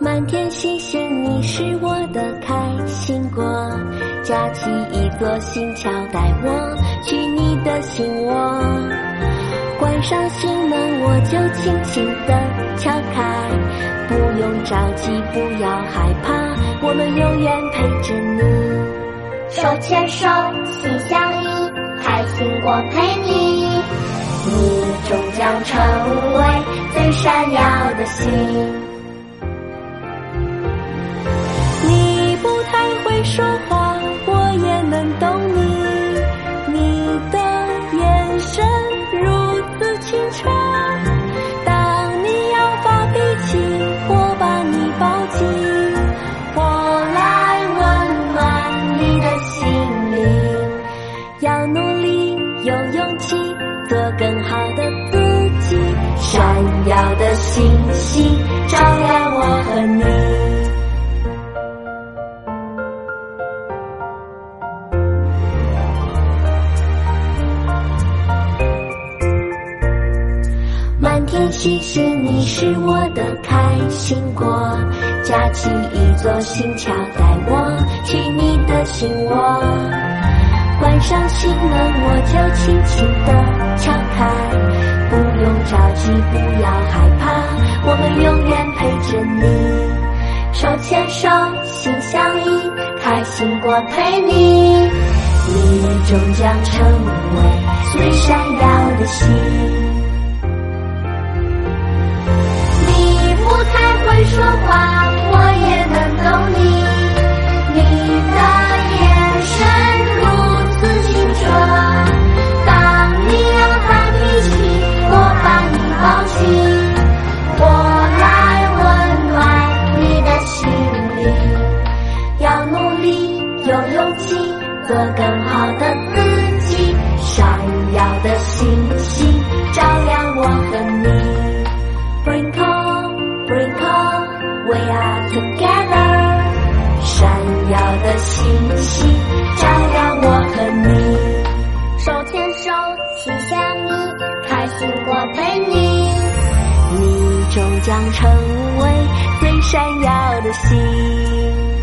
满天星星，你是我的开心果。架起一座新桥，带我去你的心窝。关上心门，我就轻轻地敲开。不用着急，不要害怕，我们永远陪着你。手牵手，心相依，开心果陪你。你终将成为最闪耀的星。更好的自己。闪耀的星星，照亮我和你。满天星星，你是我的开心果。架起一座新桥，带我去你的心窝。关上心门，我就轻轻地敲开。不用着急，不要害怕，我们永远陪着你。手牵手，心相依，开心果陪你。你终将成为最闪耀的星。更好的自己。闪耀的星星，照亮我和你。Bring on, bring on. We are together，闪耀的星星照亮我和你。手牵手，心相依，开心果陪你。你终将成为最闪耀的星。